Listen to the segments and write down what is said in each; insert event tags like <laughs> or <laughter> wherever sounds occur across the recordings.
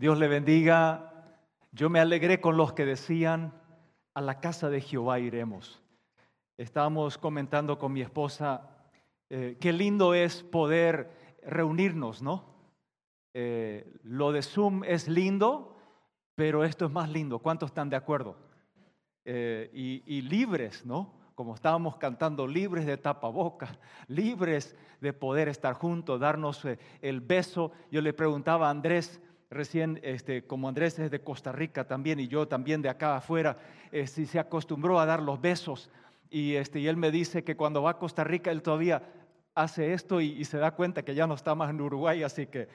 Dios le bendiga. Yo me alegré con los que decían, a la casa de Jehová iremos. Estábamos comentando con mi esposa, eh, qué lindo es poder reunirnos, ¿no? Eh, lo de Zoom es lindo, pero esto es más lindo. ¿Cuántos están de acuerdo? Eh, y, y libres, ¿no? como estábamos cantando, libres de tapabocas, <laughs> libres de poder estar juntos, darnos el beso. Yo le preguntaba a Andrés, recién, este, como Andrés es de Costa Rica también y yo también de acá afuera, eh, se acostumbró a dar los besos. Y, este, y él me dice que cuando va a Costa Rica él todavía hace esto y, se da cuenta que ya no está más en Uruguay, así que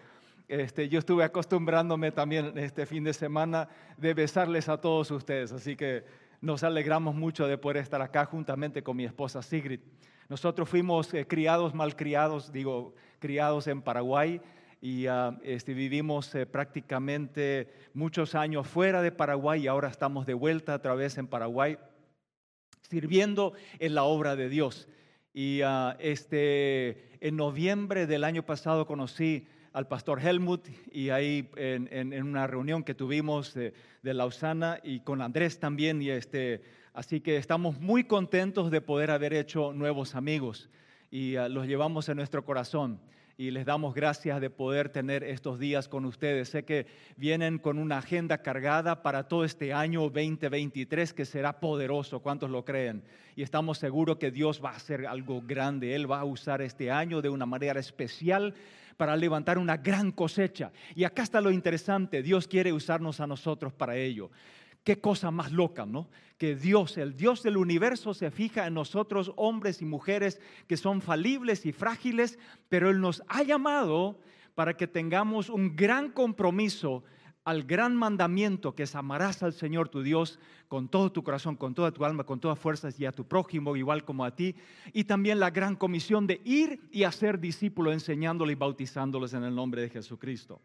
este, yo estuve acostumbrándome también este fin de semana de besarles a todos ustedes, así que nos alegramos mucho de poder estar acá juntamente con mi esposa Sigrid. Nosotros fuimos eh, criados, digo, criados en Paraguay y ah, este, vivimos eh, prácticamente muchos años fuera de Paraguay y ahora estamos de vuelta otra vez en Paraguay sirviendo en la obra de Dios. Y ah, este, en noviembre del año pasado conocí al pastor Helmut y ahí en, una reunión que tuvimos de, Lausana y con Andrés también. Y este, así que estamos muy contentos de poder haber hecho nuevos amigos y ah, los llevamos en nuestro corazón y les damos gracias de poder tener estos días con ustedes. Sé que vienen con una agenda cargada para todo este año 2023 que será poderoso, ¿cuántos lo creen? Y estamos seguros que Dios va a hacer algo grande, Él va a usar este año de una manera especial para levantar una gran cosecha. Y acá está lo interesante, Dios quiere usarnos a nosotros para ello. Qué cosa más loca, ¿no? Que Dios, el Dios del universo, se fija en nosotros, hombres y mujeres que son falibles y frágiles, pero Él nos ha llamado para que tengamos un gran compromiso al gran mandamiento que es amarás al Señor tu Dios con todo tu corazón, con toda tu alma, con todas fuerzas y a tu prójimo igual como a ti. Y también la gran comisión de ir y hacer discípulos enseñándoles y bautizándoles en el nombre de Jesucristo.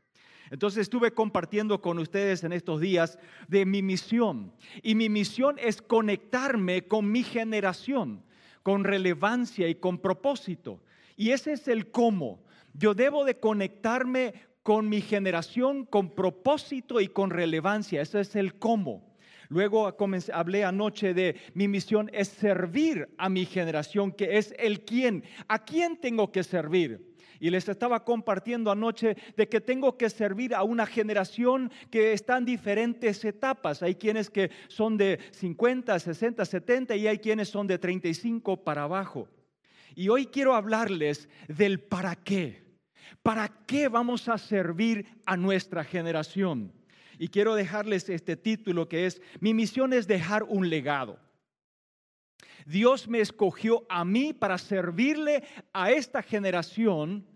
Entonces estuve compartiendo con ustedes en estos días de mi misión. Y mi misión es conectarme con mi generación, con relevancia y con propósito. Y ese es el cómo. Yo debo de conectarme con mi generación, con propósito y con relevancia. Ese es el cómo. Luego hablé anoche de mi misión es servir a mi generación, que es el quién. ¿A quién tengo que servir? Y les estaba compartiendo anoche de que tengo que servir a una generación que está en diferentes etapas. Hay quienes que son de 50, 60, 70 y hay quienes son de 35 para abajo. Y hoy quiero hablarles del para qué. ¿Para qué vamos a servir a nuestra generación? Y quiero dejarles este título que es, mi misión es dejar un legado. Dios me escogió a mí para servirle a esta generación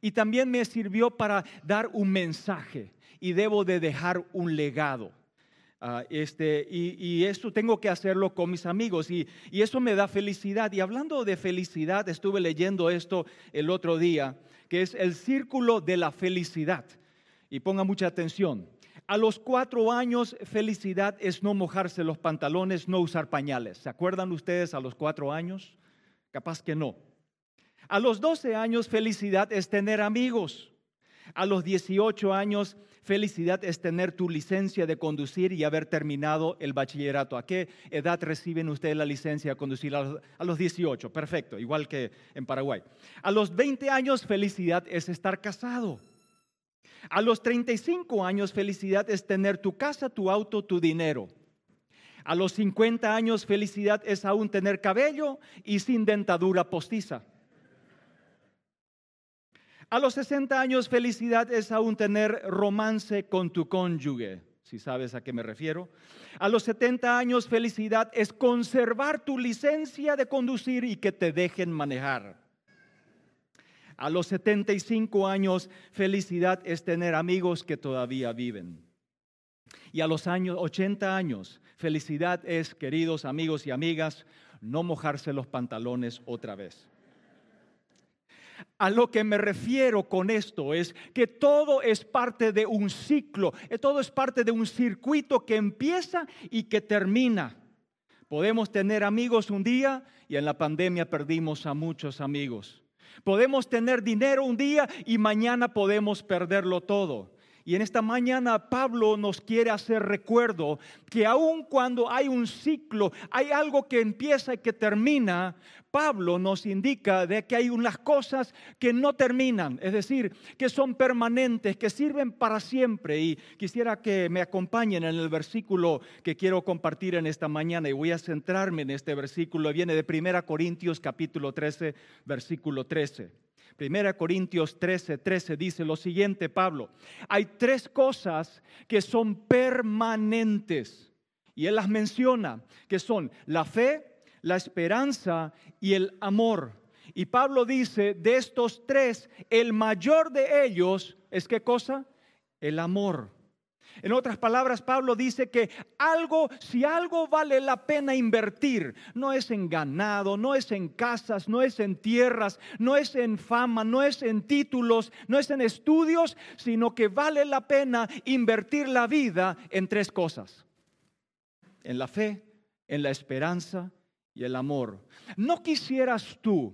y también me sirvió para dar un mensaje y debo de dejar un legado. Ah, este, y, eso tengo que hacerlo con mis amigos y, y, eso me da felicidad. Y hablando de felicidad, estuve leyendo esto el otro día, que es el círculo de la felicidad. Y ponga mucha atención. A los cuatro años, felicidad es no mojarse los pantalones, no usar pañales. ¿Se acuerdan ustedes a los cuatro años? Capaz que no. A los 12 años, felicidad es tener amigos. A los 18 años, felicidad es tener tu licencia de conducir y haber terminado el bachillerato. ¿A qué edad reciben ustedes la licencia de conducir? A los 18, perfecto, igual que en Paraguay. A los 20 años, felicidad es estar casado. A los 35 años, felicidad es tener tu casa, tu auto, tu dinero. A los 50 años, felicidad es aún tener cabello y sin dentadura postiza. A los 60 años felicidad es aún tener romance con tu cónyuge, si sabes a qué me refiero. A los 70 años felicidad es conservar tu licencia de conducir y que te dejen manejar. A los 75 años felicidad es tener amigos que todavía viven. Y a los años 80 años felicidad es, queridos amigos y amigas, no mojarse los pantalones otra vez. A lo que me refiero con esto es que todo es parte de un ciclo, eh, todo es parte de un circuito que empieza y que termina. Podemos tener amigos un día y en la pandemia perdimos a muchos amigos. Podemos tener dinero un día y mañana podemos perderlo todo. Y en esta mañana Pablo nos quiere hacer recuerdo que aun cuando hay un ciclo, hay algo que empieza y que termina, Pablo nos indica de que hay unas cosas que no terminan, es decir, que son permanentes, que sirven para siempre. Y quisiera que me acompañen en el versículo que quiero compartir en esta mañana y voy a centrarme en este versículo. Viene de 1 Corintios capítulo 13, versículo 13. Primera Corintios 13, 13 dice lo siguiente, Pablo, hay tres cosas que son permanentes y él las menciona, que son la fe, la esperanza y el amor. Y Pablo dice, de estos tres, el mayor de ellos es qué cosa? El amor. En otras palabras, Pablo dice que algo, si algo vale la pena invertir, no es en ganado, no es en casas, no es en tierras, no es en fama, no es en títulos, no es en estudios, sino que vale la pena invertir la vida en tres cosas. En la fe, en la esperanza y el amor. ¿No quisieras tú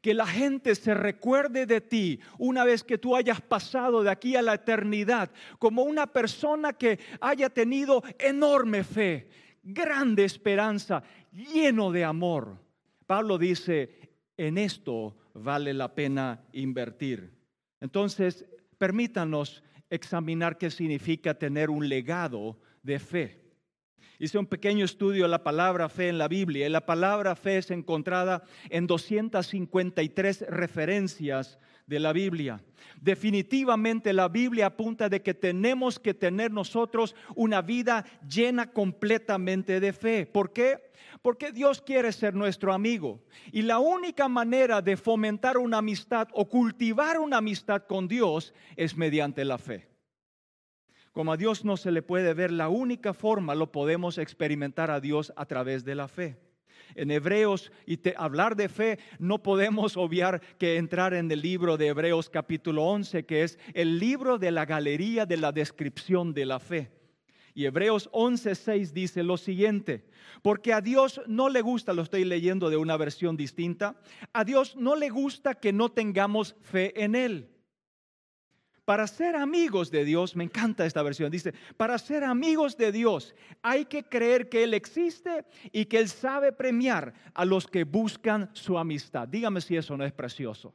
que la gente se recuerde de ti una vez que tú hayas pasado de aquí a la eternidad como una persona que haya tenido enorme fe, grande esperanza, lleno de amor. Pablo dice, en esto vale la pena invertir. Entonces, permítanos examinar qué significa tener un legado de fe. Hice un pequeño estudio de la palabra fe en la Biblia y la palabra fe es encontrada en 253 referencias de la Biblia. Definitivamente la Biblia apunta de que tenemos que tener nosotros una vida llena completamente de fe. ¿Por qué? Porque Dios quiere ser nuestro amigo. Y la única manera de fomentar una amistad o cultivar una amistad con Dios es mediante la fe. Como a Dios no se le puede ver, la única forma lo podemos experimentar a Dios a través de la fe. En Hebreos, y hablar de fe, no podemos obviar que entrar en el libro de Hebreos capítulo 11, que es el libro de la galería de la descripción de la fe. Y Hebreos 11:6 dice lo siguiente, porque a Dios no le gusta, lo estoy leyendo de una versión distinta, a Dios no le gusta que no tengamos fe en Él. Para ser amigos de Dios, me encanta esta versión, dice, para ser amigos de Dios hay que creer que Él existe y que Él sabe premiar a los que buscan su amistad. Dígame si eso no es precioso.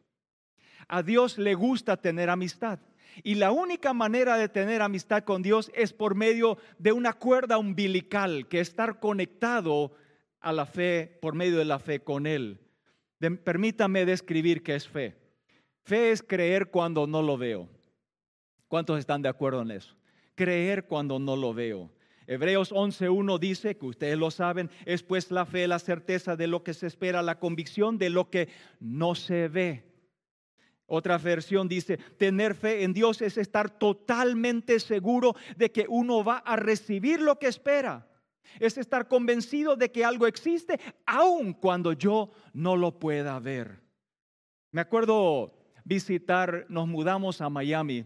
A Dios le gusta tener amistad. Y la única manera de tener amistad con Dios es por medio de una cuerda umbilical, que estar conectado a la fe, por medio de la fe con Él. permítame describir qué es fe. Fe es creer cuando no lo veo. ¿Cuántos están de acuerdo en eso? Creer cuando no lo veo. Hebreos 11.1 dice, que ustedes lo saben, es pues la fe, la certeza de lo que se espera, la convicción de lo que no se ve. Otra versión dice, tener fe en Dios es estar totalmente seguro de que uno va a recibir lo que espera. Es estar convencido de que algo existe aun cuando yo no lo pueda ver. Me acuerdo visitar, nos mudamos a Miami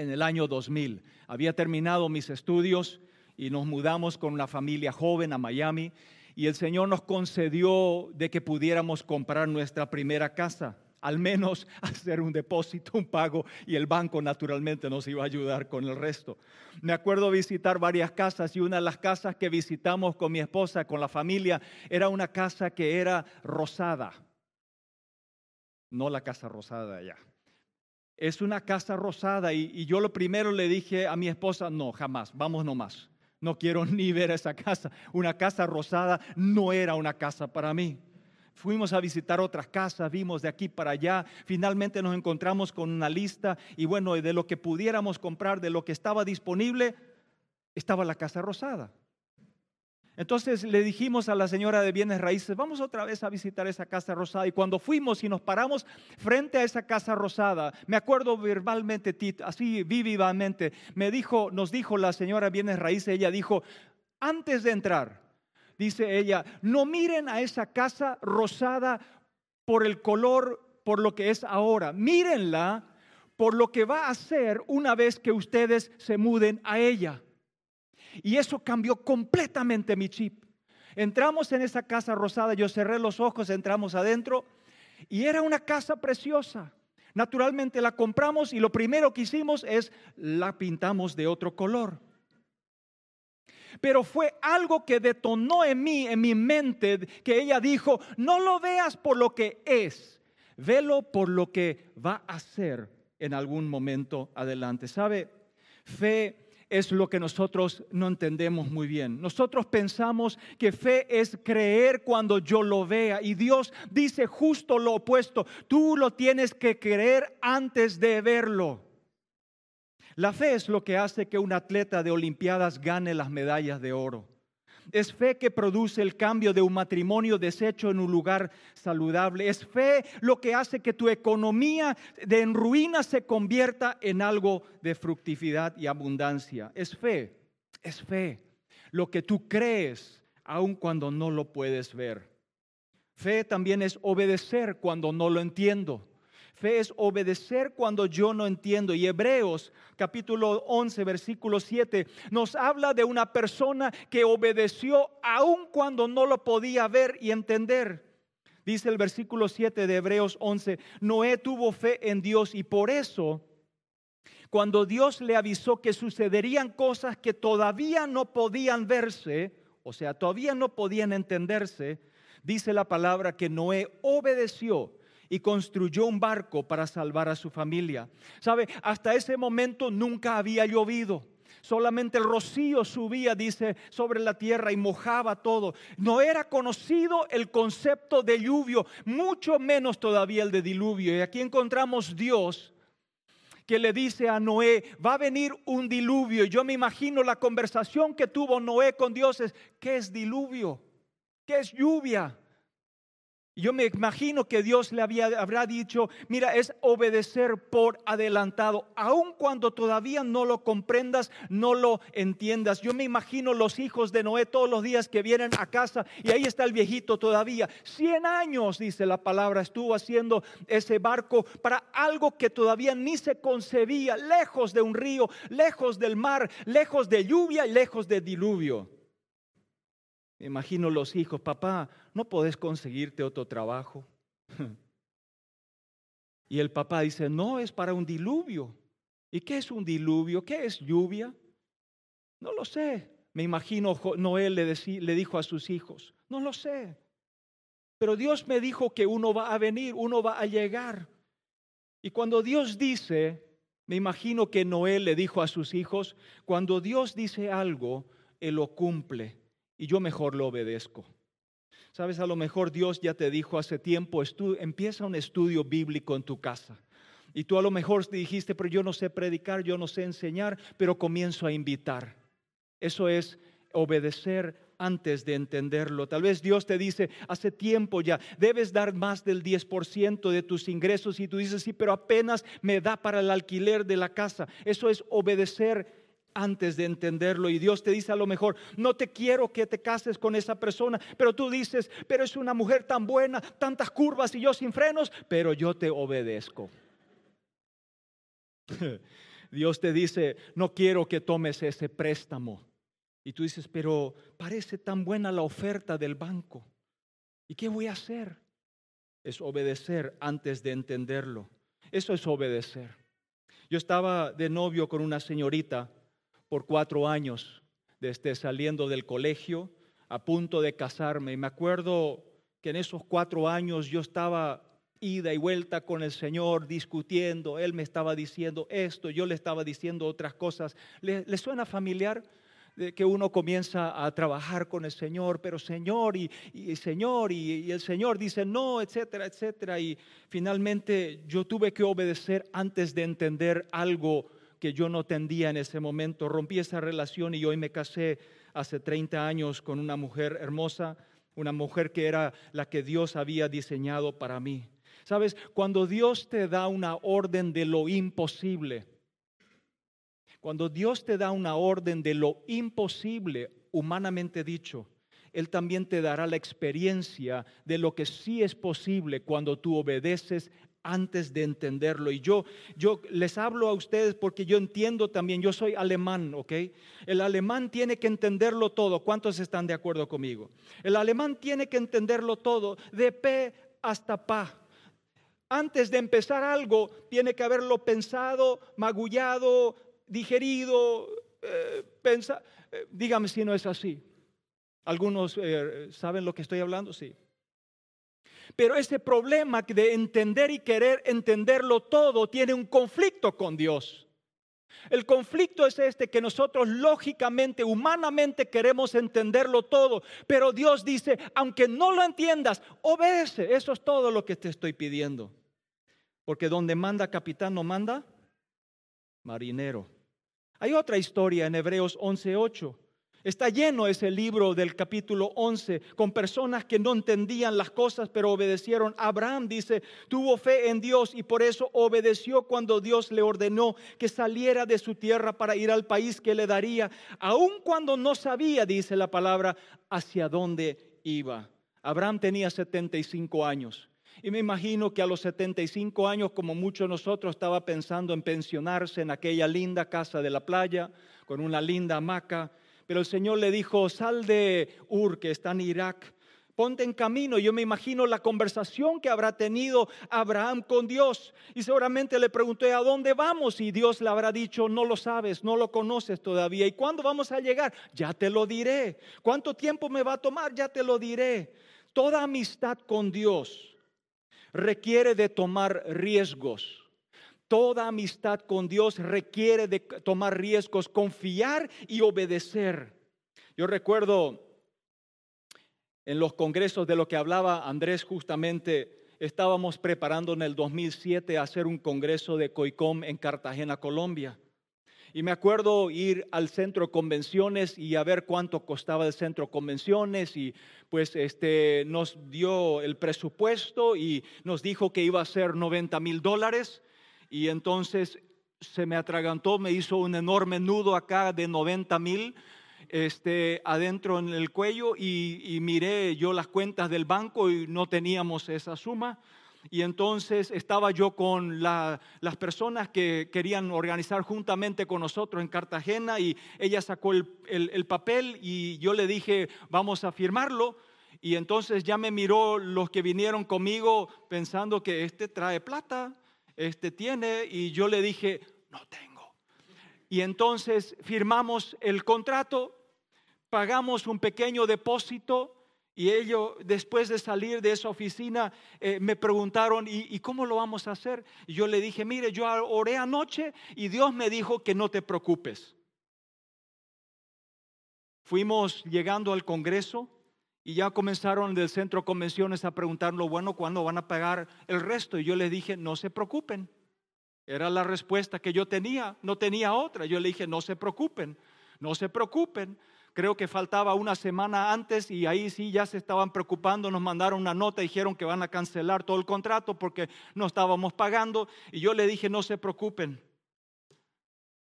en el año 2000. Había terminado mis estudios y nos mudamos con una familia joven a Miami y el Señor nos concedió de que pudiéramos comprar nuestra primera casa, al menos <laughs> hacer un depósito, un pago y el banco naturalmente nos iba a ayudar con el resto. Me acuerdo visitar varias casas y una de las casas que visitamos con mi esposa, con la familia, era una casa que era rosada. No la casa rosada allá es una casa rosada y, yo lo primero le dije a mi esposa, no, jamás, vamos nomás. No quiero <laughs> ni ver esa casa. Una casa rosada no era una casa para mí. Fuimos a visitar otras casas, vimos de aquí para allá, finalmente nos encontramos con una lista y bueno, de lo que pudiéramos comprar, de lo que estaba disponible, estaba la casa rosada. Entonces le dijimos a la señora de bienes raíces, vamos otra vez a visitar esa casa rosada. Y cuando fuimos y nos paramos frente a esa casa rosada, me acuerdo verbalmente, así vivamente, me dijo, nos dijo la señora de bienes raíces, ella dijo, antes de entrar, dice ella, no miren a esa casa rosada por el color, por lo que es ahora, mírenla por lo que va a ser una vez que ustedes se muden a ella. Y eso cambió completamente mi chip. Entramos en esa casa rosada, yo cerré los ojos, entramos adentro y era una casa preciosa. Naturalmente la compramos y lo primero que hicimos es la pintamos de otro color. Pero fue algo que detonó en mí, en mi mente, que ella dijo, no lo veas por lo que es, velo por lo que va a ser en algún momento adelante. ¿Sabe? Fe es lo que nosotros no entendemos muy bien. Nosotros pensamos que fe es creer cuando yo lo vea y Dios dice justo lo opuesto. Tú lo tienes que creer antes de verlo. La fe es lo que hace que un atleta de Olimpiadas gane las medallas de oro. Es fe que produce el cambio de un matrimonio deshecho en un lugar saludable. Es fe lo que hace que tu economía de en ruina se convierta en algo de fructividad y abundancia. Es fe, es fe. Lo que tú crees aun cuando no lo puedes ver. Fe también es obedecer cuando no lo entiendo. Fe es obedecer cuando yo no entiendo. Y Hebreos capítulo 11, versículo 7 nos habla de una persona que obedeció aun cuando no lo podía ver y entender. Dice el versículo 7 de Hebreos 11, Noé tuvo fe en Dios y por eso, cuando Dios le avisó que sucederían cosas que todavía no podían verse, o sea, todavía no podían entenderse, dice la palabra que Noé obedeció y construyó un barco para salvar a su familia. ¿Sabe? Hasta ese momento nunca había llovido. Solamente el rocío subía, dice, sobre la tierra y mojaba todo. No era conocido el concepto de lluvio, mucho menos todavía el de diluvio. Y aquí encontramos Dios que le dice a Noé, va a venir un diluvio. Y yo me imagino la conversación que tuvo Noé con Dios es, ¿qué es diluvio? ¿Qué es lluvia? Yo me imagino que Dios le había, habrá dicho, mira, es obedecer por adelantado, aun cuando todavía no lo comprendas, no lo entiendas. Yo me imagino los hijos de Noé todos los días que vienen a casa y ahí está el viejito todavía. Cien años, dice la palabra, estuvo haciendo ese barco para algo que todavía ni se concebía, lejos de un río, lejos del mar, lejos de lluvia y lejos de diluvio. Me imagino los hijos, papá, ¿no podés conseguirte otro trabajo? <laughs> Y el papá dice, no, es para un diluvio. ¿Y qué es un diluvio? ¿Qué es lluvia? No lo sé. Me imagino Noé le, le dijo a sus hijos, no lo sé. Pero Dios me dijo que uno va a venir, uno va a llegar. Y cuando Dios dice, me imagino que Noé le dijo a sus hijos, cuando Dios dice algo, Él lo cumple y yo mejor lo obedezco. Sabes, a lo mejor Dios ya te dijo hace tiempo, empieza un estudio bíblico en tu casa. Y tú a lo mejor dijiste, pero yo no sé predicar, yo no sé enseñar, pero comienzo a invitar. Eso es obedecer antes de entenderlo. Tal vez Dios te dice, hace tiempo ya, debes dar más del 10% de tus ingresos y tú dices, sí, pero apenas me da para el alquiler de la casa. Eso es obedecer antes de entenderlo y Dios te dice a lo mejor, no te quiero que te cases con esa persona, pero tú dices, pero es una mujer tan buena, tantas curvas y yo sin frenos, pero yo te obedezco. <laughs> Dios te dice, no quiero que tomes ese préstamo. Y tú dices, pero parece tan buena la oferta del banco. ¿Y qué voy a hacer? Es obedecer antes de entenderlo. Eso es obedecer. Yo estaba de novio con una señorita por cuatro años, desde saliendo del colegio, a punto de casarme. Y me acuerdo que en esos cuatro años yo estaba ida y vuelta con el Señor, discutiendo. Él me estaba diciendo esto, yo le estaba diciendo otras cosas. ¿Le, suena familiar? que uno comienza a trabajar con el Señor, pero Señor y, Señor y, y, el Señor dice no, etcétera, etcétera. Y finalmente yo tuve que obedecer antes de entender algo que yo no tendía en ese momento. Rompí esa relación y hoy me casé hace 30 años con una mujer hermosa, una mujer que era la que Dios había diseñado para mí. Sabes, cuando Dios te da una orden de lo imposible, cuando Dios te da una orden de lo imposible, humanamente dicho, Él también te dará la experiencia de lo que sí es posible cuando tú obedeces antes de entenderlo. Y yo, yo les hablo a ustedes porque yo entiendo también, yo soy alemán, ¿ok? El alemán tiene que entenderlo todo. ¿Cuántos están de acuerdo conmigo? El alemán tiene que entenderlo todo, de P hasta pa. Antes de empezar algo, tiene que haberlo pensado, magullado, digerido, eh, eh, dígame si no es así. ¿Algunos eh, saben lo que estoy hablando? Sí. Pero ese problema de entender y querer entenderlo todo tiene un conflicto con Dios. El conflicto es este que nosotros lógicamente, humanamente queremos entenderlo todo, pero Dios dice, aunque no lo entiendas, obedece. Eso es todo lo que te estoy pidiendo. Porque donde manda capitán no manda marinero. Hay otra historia en Hebreos 11:8. Está lleno ese libro del capítulo 11 con personas que no entendían las cosas pero obedecieron. Abraham dice, tuvo fe en Dios y por eso obedeció cuando Dios le ordenó que saliera de su tierra para ir al país que le daría, aun cuando no sabía, dice la palabra, hacia dónde iba. Abraham tenía 75 años. Y me imagino que a los 75 años, como muchos de nosotros, estaba pensando en pensionarse en aquella linda casa de la playa, con una linda hamaca. Pero el Señor le dijo, sal de Ur, que está en Irak, ponte en camino. Yo me imagino la conversación que habrá tenido Abraham con Dios. Y seguramente le pregunté, ¿a dónde vamos? Y Dios le habrá dicho, no lo sabes, no lo conoces todavía. ¿Y cuándo vamos a llegar? Ya te lo diré. ¿Cuánto tiempo me va a tomar? Ya te lo diré. Toda amistad con Dios requiere de tomar riesgos. Toda amistad con Dios requiere de tomar riesgos, confiar y obedecer. Yo recuerdo en los congresos de lo que hablaba Andrés justamente, estábamos preparando en el 2007 a hacer un congreso de COICOM en Cartagena, Colombia. Y me acuerdo ir al centro convenciones y a ver cuánto costaba el centro convenciones y pues este, nos dio el presupuesto y nos dijo que iba a ser 90 mil dólares y entonces se me atragantó, me hizo un enorme nudo acá de 90 mil este, adentro en el cuello y, miré yo las cuentas del banco y no teníamos esa suma. Y entonces estaba yo con las personas que querían organizar juntamente con nosotros en Cartagena y ella sacó el, el, papel y yo le dije, vamos a firmarlo. Y entonces ya me miró los que vinieron conmigo pensando que este trae plata, este tiene, y yo le dije, no tengo. Y entonces firmamos el contrato, pagamos un pequeño depósito y ellos, después de salir de esa oficina, eh, me preguntaron, ¿y, cómo lo vamos a hacer? Y yo le dije, mire, yo oré anoche y Dios me dijo que no te preocupes. Fuimos llegando al Congreso y ya comenzaron del centro convenciones a preguntarlo, bueno, ¿cuándo van a pagar el resto? Y yo les dije, no se preocupen. Era la respuesta que yo tenía, no tenía otra. Yo le dije, no se preocupen, no se preocupen creo que faltaba una semana antes y ahí sí ya se estaban preocupando, nos mandaron una nota, dijeron que van a cancelar todo el contrato porque no estábamos pagando y yo le dije, no se preocupen.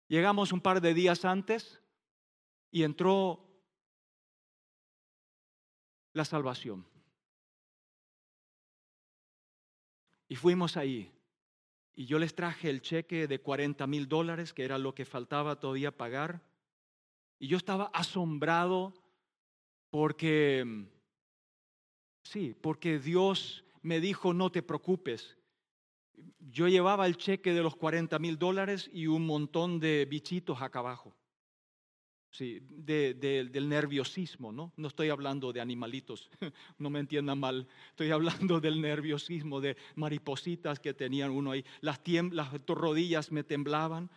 Llegamos un par de días antes y entró la salvación. Y fuimos ahí. Y yo les traje el cheque de 40 mil dólares, que era lo que faltaba todavía pagar. Y yo estaba asombrado porque, sí, porque Dios me dijo, no te preocupes. Yo llevaba el cheque de los 40 mil dólares y un montón de bichitos acá abajo. Sí, del nerviosismo, ¿no? No estoy hablando de animalitos, <laughs> no me entiendan mal. Estoy hablando del nerviosismo, de maripositas que tenían uno ahí. Las, las rodillas me temblaban.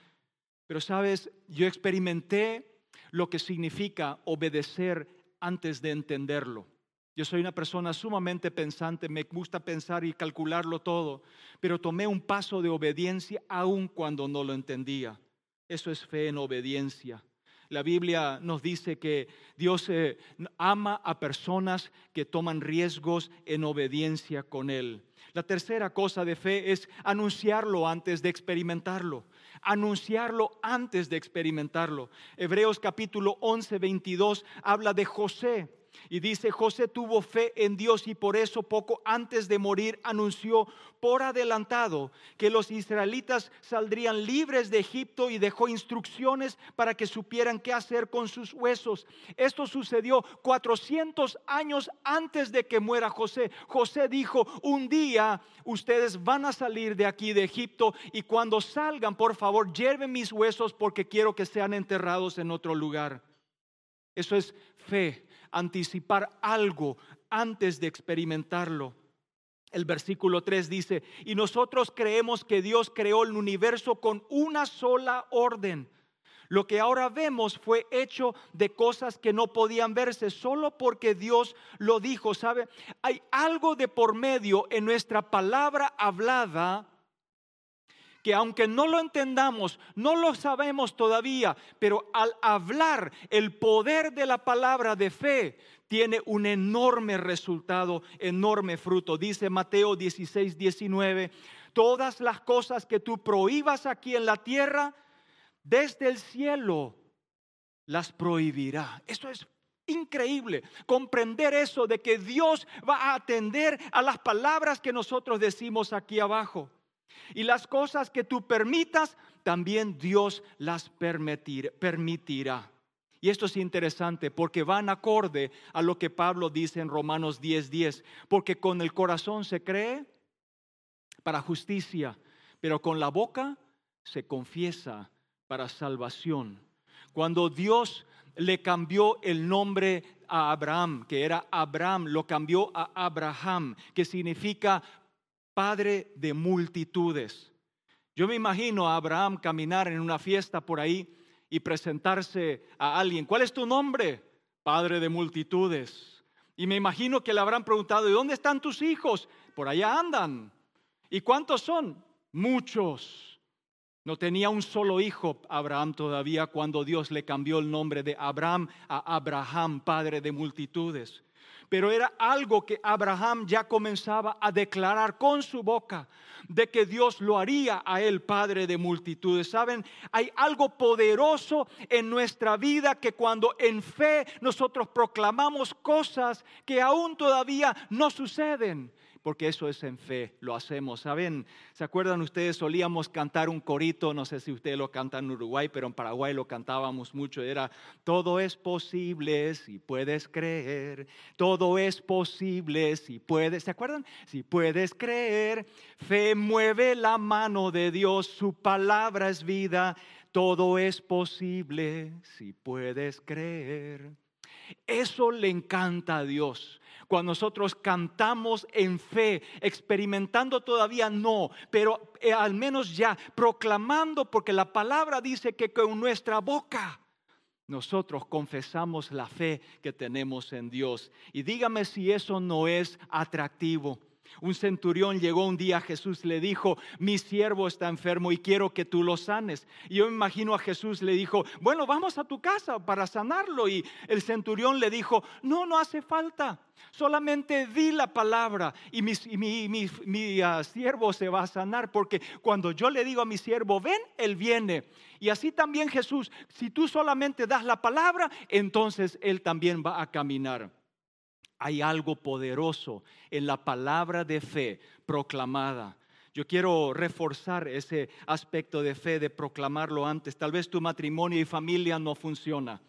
Pero sabes, yo experimenté lo que significa obedecer antes de entenderlo. Yo soy una persona sumamente pensante, me gusta pensar y calcularlo todo, pero tomé un paso de obediencia aun cuando no lo entendía. Eso es fe en obediencia. La Biblia nos dice que Dios eh, ama a personas que toman riesgos en obediencia con Él. La tercera cosa de fe es anunciarlo antes de experimentarlo anunciarlo antes de experimentarlo. Hebreos capítulo 11, 22 habla de José. Y dice, José tuvo fe en Dios y por eso poco antes de morir anunció por adelantado que los israelitas saldrían libres de Egipto y dejó instrucciones para que supieran qué hacer con sus huesos. Esto sucedió 400 años antes de que muera José. José dijo, un día ustedes van a salir de aquí de Egipto y cuando salgan, por favor, lleven mis huesos porque quiero que sean enterrados en otro lugar. Eso es fe anticipar algo antes de experimentarlo. El versículo 3 dice, y nosotros creemos que Dios creó el universo con una sola orden. Lo que ahora vemos fue hecho de cosas que no podían verse solo porque Dios lo dijo. ¿Sabe? Hay algo de por medio en nuestra palabra hablada que aunque no lo entendamos, no lo sabemos todavía, pero al hablar el poder de la palabra de fe tiene un enorme resultado, enorme fruto. Dice Mateo 16, 19, todas las cosas que tú prohíbas aquí en la tierra, desde el cielo las prohibirá. Eso es increíble comprender eso de que Dios va a atender a las palabras que nosotros decimos aquí abajo. Y las cosas que tú permitas, también Dios las permitirá. Y esto es interesante porque van acorde a lo que Pablo dice en Romanos 10:10, 10, porque con el corazón se cree para justicia, pero con la boca se confiesa para salvación. Cuando Dios le cambió el nombre a Abraham, que era Abraham, lo cambió a Abraham, que significa padre de multitudes. Yo me imagino a Abraham caminar en una fiesta por ahí y presentarse a alguien. ¿Cuál es tu nombre? Padre de multitudes. Y me imagino que le habrán preguntado, ¿y dónde están tus hijos? Por allá andan. ¿Y cuántos son? Muchos. No tenía un solo hijo Abraham todavía cuando Dios le cambió el nombre de Abraham a Abraham, padre de multitudes pero era algo que Abraham ya comenzaba a declarar con su boca, de que Dios lo haría a él padre de multitudes. Saben, hay algo poderoso en nuestra vida que cuando en fe nosotros proclamamos cosas que aún todavía no suceden porque eso es en fe, lo hacemos. ¿Saben? ¿Se acuerdan ustedes? Solíamos cantar un corito, no sé si ustedes lo cantan en Uruguay, pero en Paraguay lo cantábamos mucho. Era, todo es posible si puedes creer, todo es posible si puedes, ¿se acuerdan? Si puedes creer, fe mueve la mano de Dios, su palabra es vida, todo es posible si puedes creer. Eso le encanta a Dios cuando nosotros cantamos en fe, experimentando todavía no, pero eh, al menos ya proclamando, porque la palabra dice que con nuestra boca nosotros confesamos la fe que tenemos en Dios. Y dígame si eso no es atractivo. Un centurión llegó un día a Jesús le dijo, mi siervo está enfermo y quiero que tú lo sanes. Y yo me imagino a Jesús le dijo, bueno, vamos a tu casa para sanarlo. Y el centurión le dijo, no, no hace falta. Solamente di la palabra y mi, ah, siervo se va a sanar. Porque cuando yo le digo a mi siervo, ven, él viene. Y así también Jesús, si tú solamente das la palabra, entonces él también va a caminar hay algo poderoso en la palabra de fe proclamada. Yo quiero reforzar ese aspecto de fe, de proclamarlo antes. Tal vez tu matrimonio y familia no funciona,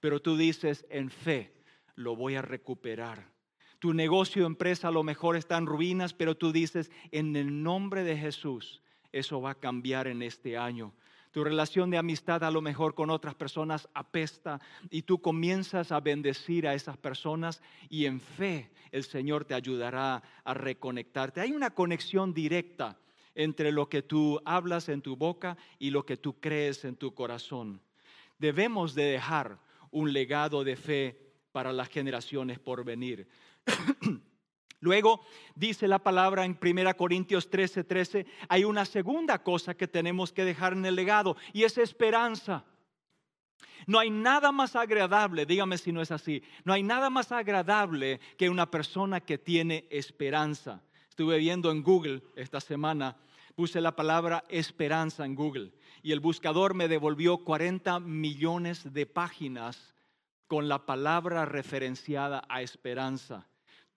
pero tú dices, en fe lo voy a recuperar. Tu negocio, empresa a lo mejor está en ruinas, pero tú dices, en el nombre de Jesús, eso va a cambiar en este año. Tu relación de amistad a lo mejor con otras personas apesta y tú comienzas a bendecir a esas personas y en fe el Señor te ayudará a reconectarte. Hay una conexión directa entre lo que tú hablas en tu boca y lo que tú crees en tu corazón. Debemos de dejar un legado de fe para las generaciones por venir. <clears throat> Luego dice la palabra en 1 Corintios 13, 13, hay una segunda cosa que tenemos que dejar en el legado y es esperanza. No hay nada más agradable, dígame si no es así, no hay nada más agradable que una persona que tiene esperanza. Estuve viendo en Google esta semana, puse la palabra esperanza en Google y el buscador me devolvió 40 millones de páginas con la palabra referenciada a esperanza.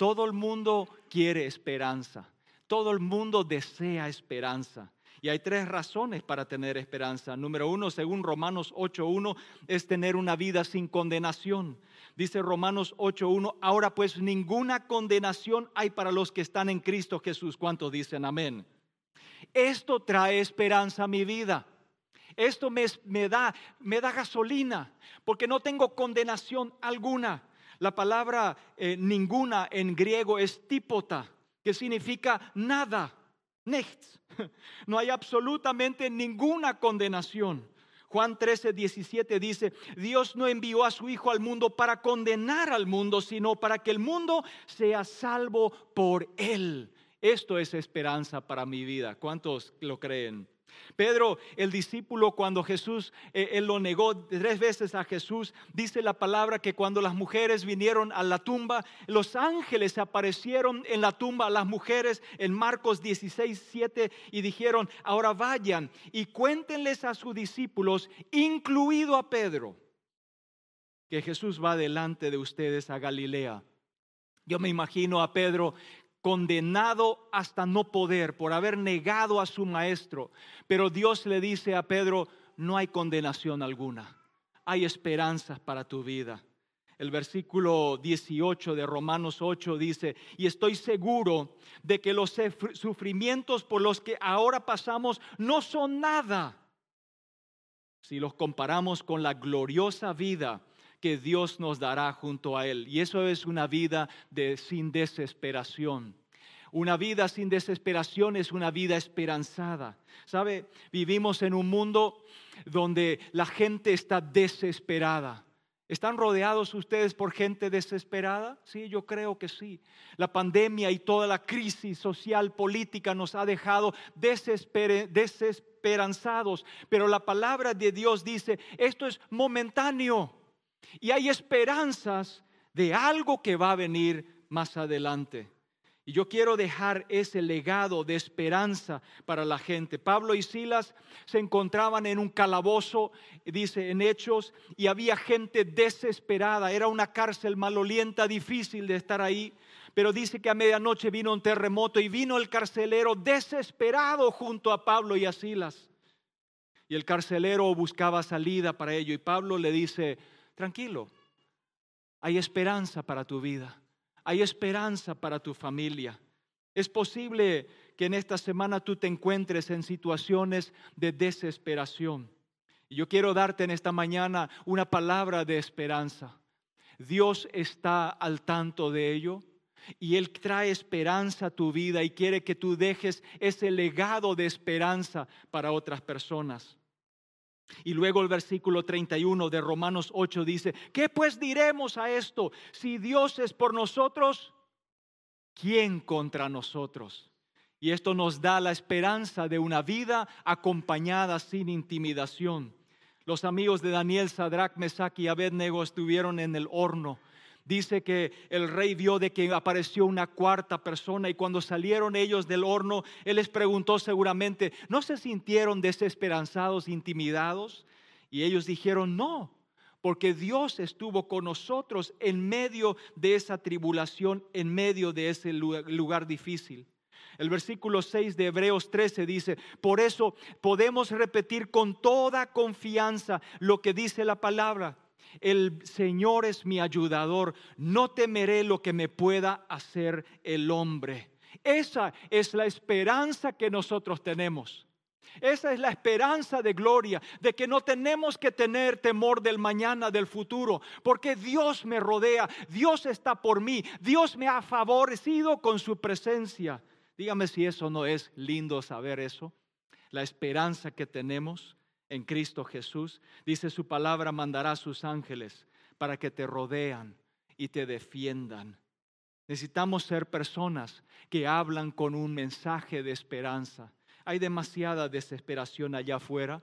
Todo el mundo quiere esperanza. Todo el mundo desea esperanza. Y hay tres razones para tener esperanza. Número uno, según Romanos 8.1, es tener una vida sin condenación. Dice Romanos 8.1, ahora pues ninguna condenación hay para los que están en Cristo Jesús. ¿Cuántos dicen amén? Esto trae esperanza a mi vida. Esto me, da, me da gasolina porque no tengo condenación alguna. La palabra eh, ninguna en griego es típota, que significa nada. Nichts. <laughs> No hay absolutamente ninguna condenación. Juan 13, 17 dice, Dios no envió a su Hijo al mundo para condenar al mundo, sino para que el mundo sea salvo por él. Esto es esperanza para mi vida. ¿Cuántos lo creen? Pedro, el discípulo, cuando Jesús, eh, él lo negó tres veces a Jesús, dice la palabra que cuando las mujeres vinieron a la tumba, los ángeles aparecieron en la tumba a las mujeres en Marcos 16, 7 y dijeron, ahora vayan y cuéntenles a sus discípulos, incluido a Pedro, que Jesús va delante de ustedes a Galilea. Yo me imagino a Pedro condenado hasta no poder por haber negado a su maestro. Pero Dios le dice a Pedro, no hay condenación alguna, hay esperanza para tu vida. El versículo 18 de Romanos 8 dice, y estoy seguro de que los sufrimientos por los que ahora pasamos no son nada si los comparamos con la gloriosa vida que Dios nos dará junto a Él. Y eso es una vida sin desesperación. Una vida sin desesperación es una vida esperanzada. ¿Sabe? Vivimos en un mundo donde la gente está desesperada. ¿Están rodeados ustedes por gente desesperada? Sí, yo creo que sí. La pandemia y toda la crisis social, política nos ha dejado desesperanzados. Pero la palabra de Dios dice, esto es momentáneo. Y hay esperanzas de algo que va a venir más adelante. Y yo quiero dejar ese legado de esperanza para la gente. Pablo y Silas se encontraban en un calabozo, dice en Hechos, y había gente desesperada. Era una cárcel malolienta, difícil de estar ahí. Pero dice que a medianoche vino un terremoto y vino el carcelero desesperado junto a Pablo y a Silas. Y el carcelero buscaba salida para ello. Y Pablo le dice, tranquilo, hay esperanza para tu vida, hay esperanza para tu familia. Es posible que en esta semana tú te encuentres en situaciones de desesperación. Y yo quiero darte en esta mañana una palabra de esperanza. Dios está al tanto de ello y Él trae esperanza a tu vida y quiere que tú dejes ese legado de esperanza para otras personas. Y luego el versículo 31 de Romanos 8 dice, ¿qué pues diremos a esto? Si Dios es por nosotros, ¿quién contra nosotros? Y esto nos da la esperanza de una vida acompañada sin intimidación. Los amigos de Daniel, Sadrach, Mesach y Abednego estuvieron en el horno dice que el rey vio de que apareció una cuarta persona y cuando salieron ellos del horno, él les preguntó seguramente, ¿no se sintieron desesperanzados, intimidados? Y ellos dijeron, no, porque Dios estuvo con nosotros en medio de esa tribulación, en medio de ese lugar difícil. El versículo 6 de Hebreos 13 dice, por eso podemos repetir con toda confianza lo que dice la palabra el Señor es mi ayudador, no temeré lo que me pueda hacer el hombre. Esa es la esperanza que nosotros tenemos. Esa es la esperanza de gloria, de que no tenemos que tener temor del mañana, del futuro, porque Dios me rodea, Dios está por mí, Dios me ha favorecido con su presencia. Dígame si eso no es lindo saber eso, la esperanza que tenemos en Cristo Jesús. Dice su palabra, mandará a sus ángeles para que te rodean y te defiendan. Necesitamos ser personas que hablan con un mensaje de esperanza. Hay demasiada desesperación allá afuera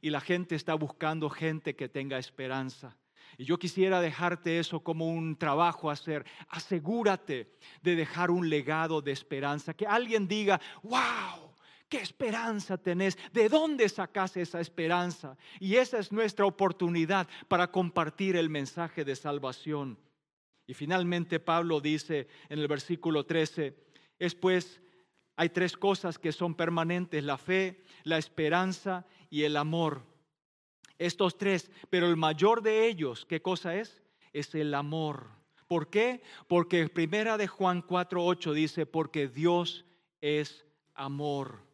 y la gente está buscando gente que tenga esperanza. Y yo quisiera dejarte eso como un trabajo a hacer. Asegúrate de dejar un legado de esperanza. Que alguien diga, wow, ¿Qué esperanza tenés? ¿De dónde sacás esa esperanza? Y esa es nuestra oportunidad para compartir el mensaje de salvación. Y finalmente Pablo dice en el versículo 13, es pues, hay tres cosas que son permanentes, la fe, la esperanza y el amor. Estos tres, pero el mayor de ellos, ¿qué cosa es? Es el amor. ¿Por qué? Porque primera de Juan 4:8 dice, porque Dios es amor.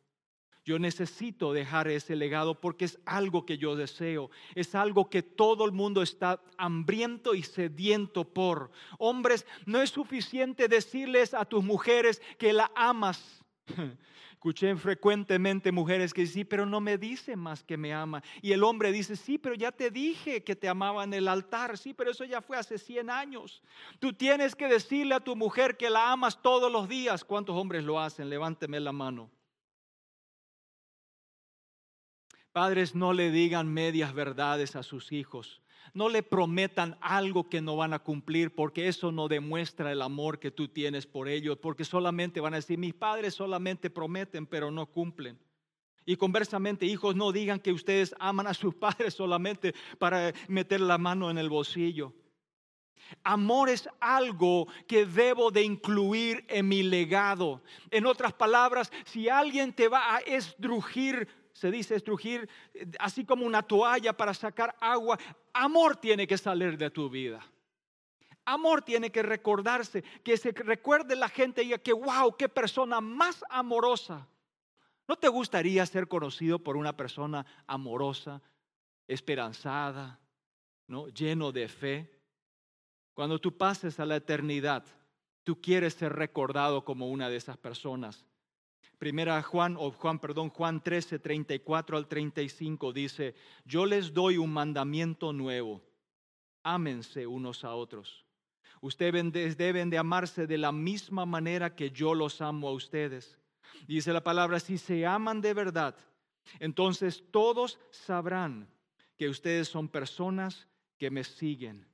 Yo necesito dejar ese legado porque es algo que yo deseo, es algo que todo el mundo está hambriento y sediento por. Hombres, no es suficiente decirles a tus mujeres que la amas. <laughs> Escuché frecuentemente mujeres que dicen, sí, pero no me dice más que me ama. Y el hombre dice, sí, pero ya te dije que te amaba en el altar. Sí, pero eso ya fue hace 100 años. Tú tienes que decirle a tu mujer que la amas todos los días. ¿Cuántos hombres lo hacen? Levánteme la mano. Padres, no le digan medias verdades a sus hijos. No le prometan algo que no van a cumplir porque eso no demuestra el amor que tú tienes por ellos, porque solamente van a decir, mis padres solamente prometen pero no cumplen. Y conversamente, hijos, no digan que ustedes aman a sus <laughs> padres solamente para meter la mano en el bolsillo. Amor es algo que debo de incluir en mi legado. En otras palabras, si alguien te va a estrujir se dice estrujir, así como una toalla para sacar agua. Amor tiene que salir de tu vida. Amor tiene que recordarse, que se recuerde la gente y que, wow, qué persona más amorosa. ¿No te gustaría ser conocido por una persona amorosa, esperanzada, ¿no? lleno de fe? Cuando tú pases a la eternidad, tú quieres ser recordado como una de esas personas. Primera Juan, o Juan, perdón, Juan 13, 34 al 35 dice, yo les doy un mandamiento nuevo, ámense unos a otros. Ustedes deben de amarse de la misma manera que yo los amo a ustedes. Dice la palabra, si se aman de verdad, entonces todos sabrán que ustedes son personas que me siguen.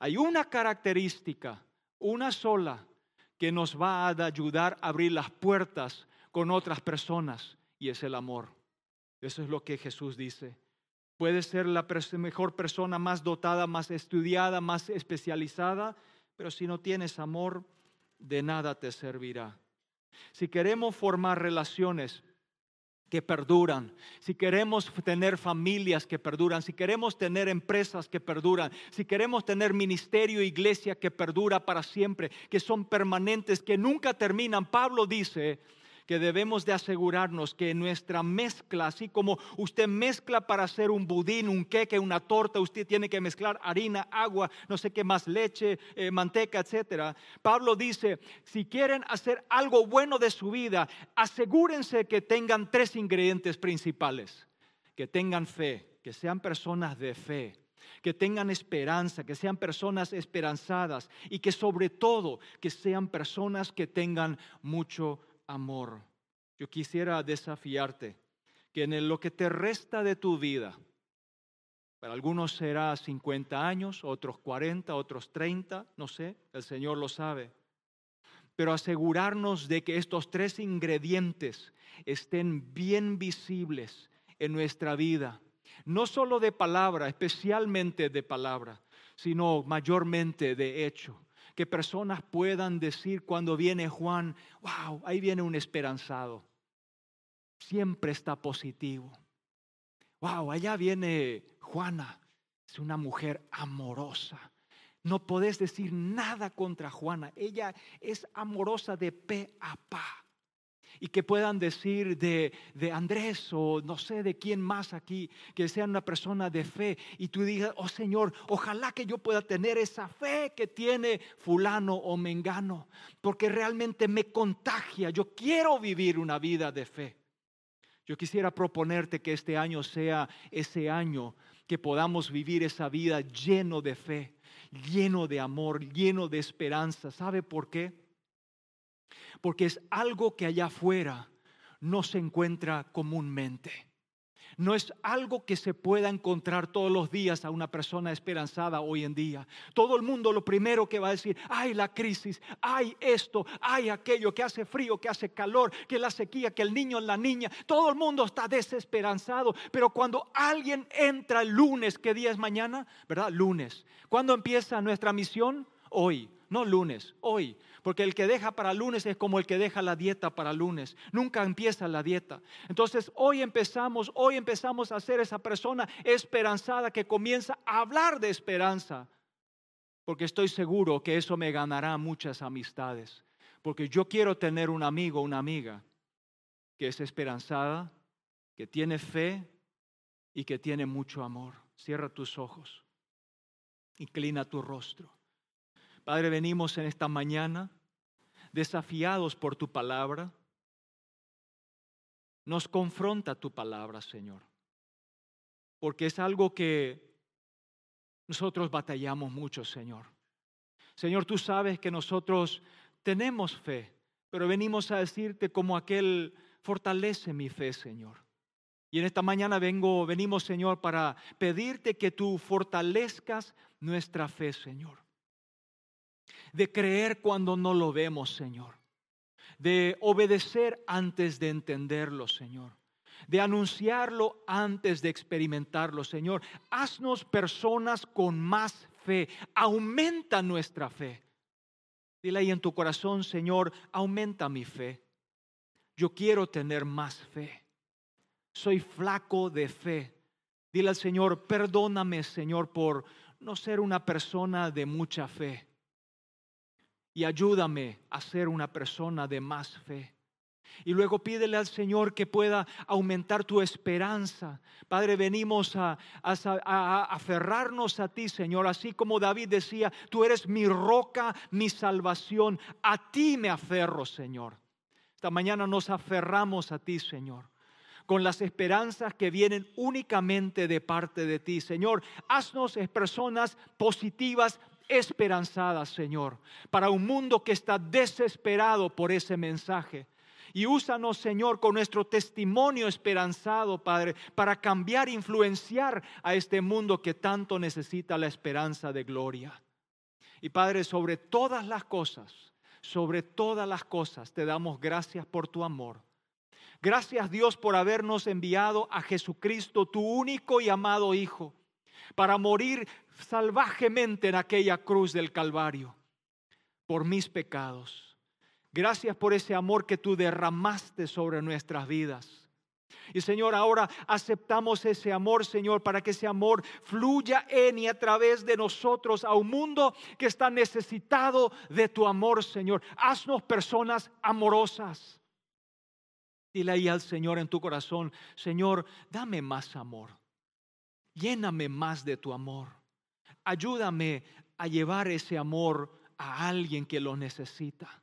Hay una característica, una sola, que nos va a ayudar a abrir las puertas con otras personas y es el amor. Eso es lo que Jesús dice. Puedes ser la mejor persona, más dotada, más estudiada, más especializada, pero si no tienes amor, de nada te servirá. Si queremos formar relaciones que perduran, si queremos tener familias que perduran, si queremos tener empresas que perduran, si queremos tener ministerio, iglesia que perdura para siempre, que son permanentes, que nunca terminan, Pablo dice, que debemos de asegurarnos que nuestra mezcla, así como usted mezcla para hacer un budín, un queque, una torta, usted tiene que mezclar harina, agua, no sé qué más, leche, eh, manteca, etcétera. Pablo dice, si quieren hacer algo bueno de su vida, asegúrense que tengan tres ingredientes principales, que tengan fe, que sean personas de fe, que tengan esperanza, que sean personas esperanzadas y que sobre todo que sean personas que tengan mucho amor. Yo quisiera desafiarte que en lo que te resta de tu vida, para algunos será 50 años, otros 40, otros 30, no sé, el Señor lo sabe. Pero asegurarnos de que estos tres ingredientes estén bien visibles en nuestra vida, no solo de palabra, especialmente de palabra, sino mayormente de hecho que personas puedan decir cuando viene Juan, wow, ahí viene un esperanzado. Siempre está positivo. Wow, allá viene Juana, es una mujer amorosa. No podés decir nada contra Juana. Ella es amorosa de pe a pa y que puedan decir de, de, Andrés o no sé de quién más aquí, que sean una persona de fe y tú digas, oh Señor, ojalá que yo pueda tener esa fe que tiene fulano o mengano, porque realmente me contagia, yo quiero vivir una vida de fe. Yo quisiera proponerte que este año sea ese año que podamos vivir esa vida lleno de fe, lleno de amor, lleno de esperanza. ¿Sabe por qué? Porque es algo que allá afuera no se encuentra comúnmente. No es algo que se pueda encontrar todos los días a una persona esperanzada hoy en día. Todo el mundo lo primero que va a decir, ay la crisis, ay esto, ay aquello, que hace frío, que hace calor, que la sequía, que el niño, la niña, todo el mundo está desesperanzado. Pero cuando alguien entra el lunes, ¿qué día es mañana? ¿Verdad? Lunes. ¿Cuándo empieza nuestra misión? Hoy, no lunes, hoy. Porque el que deja para lunes es como el que deja la dieta para lunes. Nunca empieza la dieta. Entonces hoy empezamos, hoy empezamos a ser esa persona esperanzada que comienza a hablar de esperanza. Porque estoy seguro que eso me ganará muchas amistades. Porque yo quiero tener un amigo, una amiga que es esperanzada, que tiene fe y que tiene mucho amor. Cierra tus ojos. Inclina tu rostro. Padre, venimos en esta mañana desafiados por tu palabra. Nos confronta tu palabra, Señor, porque es algo que nosotros batallamos mucho, Señor. Señor, tú sabes que nosotros tenemos fe, pero venimos a decirte como aquel fortalece mi fe, Señor. Y en esta mañana vengo, venimos, Señor, para pedirte que tú fortalezcas nuestra fe, Señor de creer cuando no lo vemos, Señor, de obedecer antes de entenderlo, Señor, de anunciarlo antes de experimentarlo, Señor. Haznos personas con más fe, aumenta nuestra fe. Dile ahí en tu corazón, Señor, aumenta mi fe. Yo quiero tener más fe. Soy flaco de fe. Dile al Señor, perdóname, Señor, por no ser una persona de mucha fe y ayúdame a ser una persona de más fe. Y luego pídele al Señor que pueda aumentar tu esperanza. Padre, venimos a, aferrarnos a ti, Señor, así como David decía, tú eres mi roca, mi salvación. A ti me aferro, Señor. Esta mañana nos aferramos a ti, Señor con las esperanzas que vienen únicamente de parte de ti. Señor, haznos personas positivas, esperanzadas, Señor, para un mundo que está desesperado por ese mensaje. Y úsanos, Señor, con nuestro testimonio esperanzado, Padre, para cambiar, influenciar a este mundo que tanto necesita la esperanza de gloria. Y Padre, sobre todas las cosas, sobre todas las cosas, te damos gracias por tu amor. Gracias Dios por habernos enviado a Jesucristo, tu único y amado Hijo para morir salvajemente en aquella cruz del Calvario por mis pecados. Gracias por ese amor que tú derramaste sobre nuestras vidas. Y Señor, ahora aceptamos ese amor, Señor, para que ese amor fluya en y a través de nosotros a un mundo que está necesitado de tu amor, Señor. Haznos personas amorosas. Dile ahí al Señor en tu corazón, Señor, dame más amor. Lléname más de tu amor. Ayúdame a llevar ese amor a alguien que lo necesita.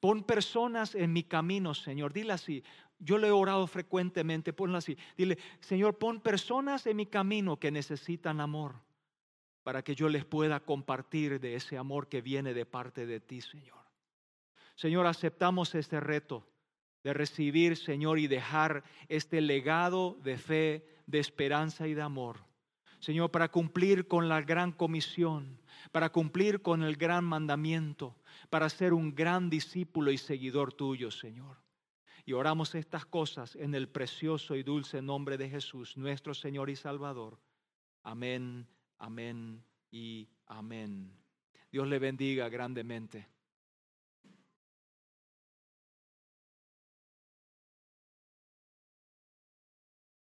Pon personas en mi camino, Señor. Dile así. Yo le he orado frecuentemente. Ponlo así. Dile, Señor, pon personas en mi camino que necesitan amor para que yo les pueda compartir de ese amor que viene de parte de ti, Señor. Señor, aceptamos este reto de recibir, Señor, y dejar este legado de fe, de esperanza y de amor. Señor, para cumplir con la gran comisión, para cumplir con el gran mandamiento, para ser un gran discípulo y seguidor tuyo, Señor. Y oramos estas cosas en el precioso y dulce nombre de Jesús, nuestro Señor y Salvador. Amén, amén y amén. Dios le bendiga grandemente.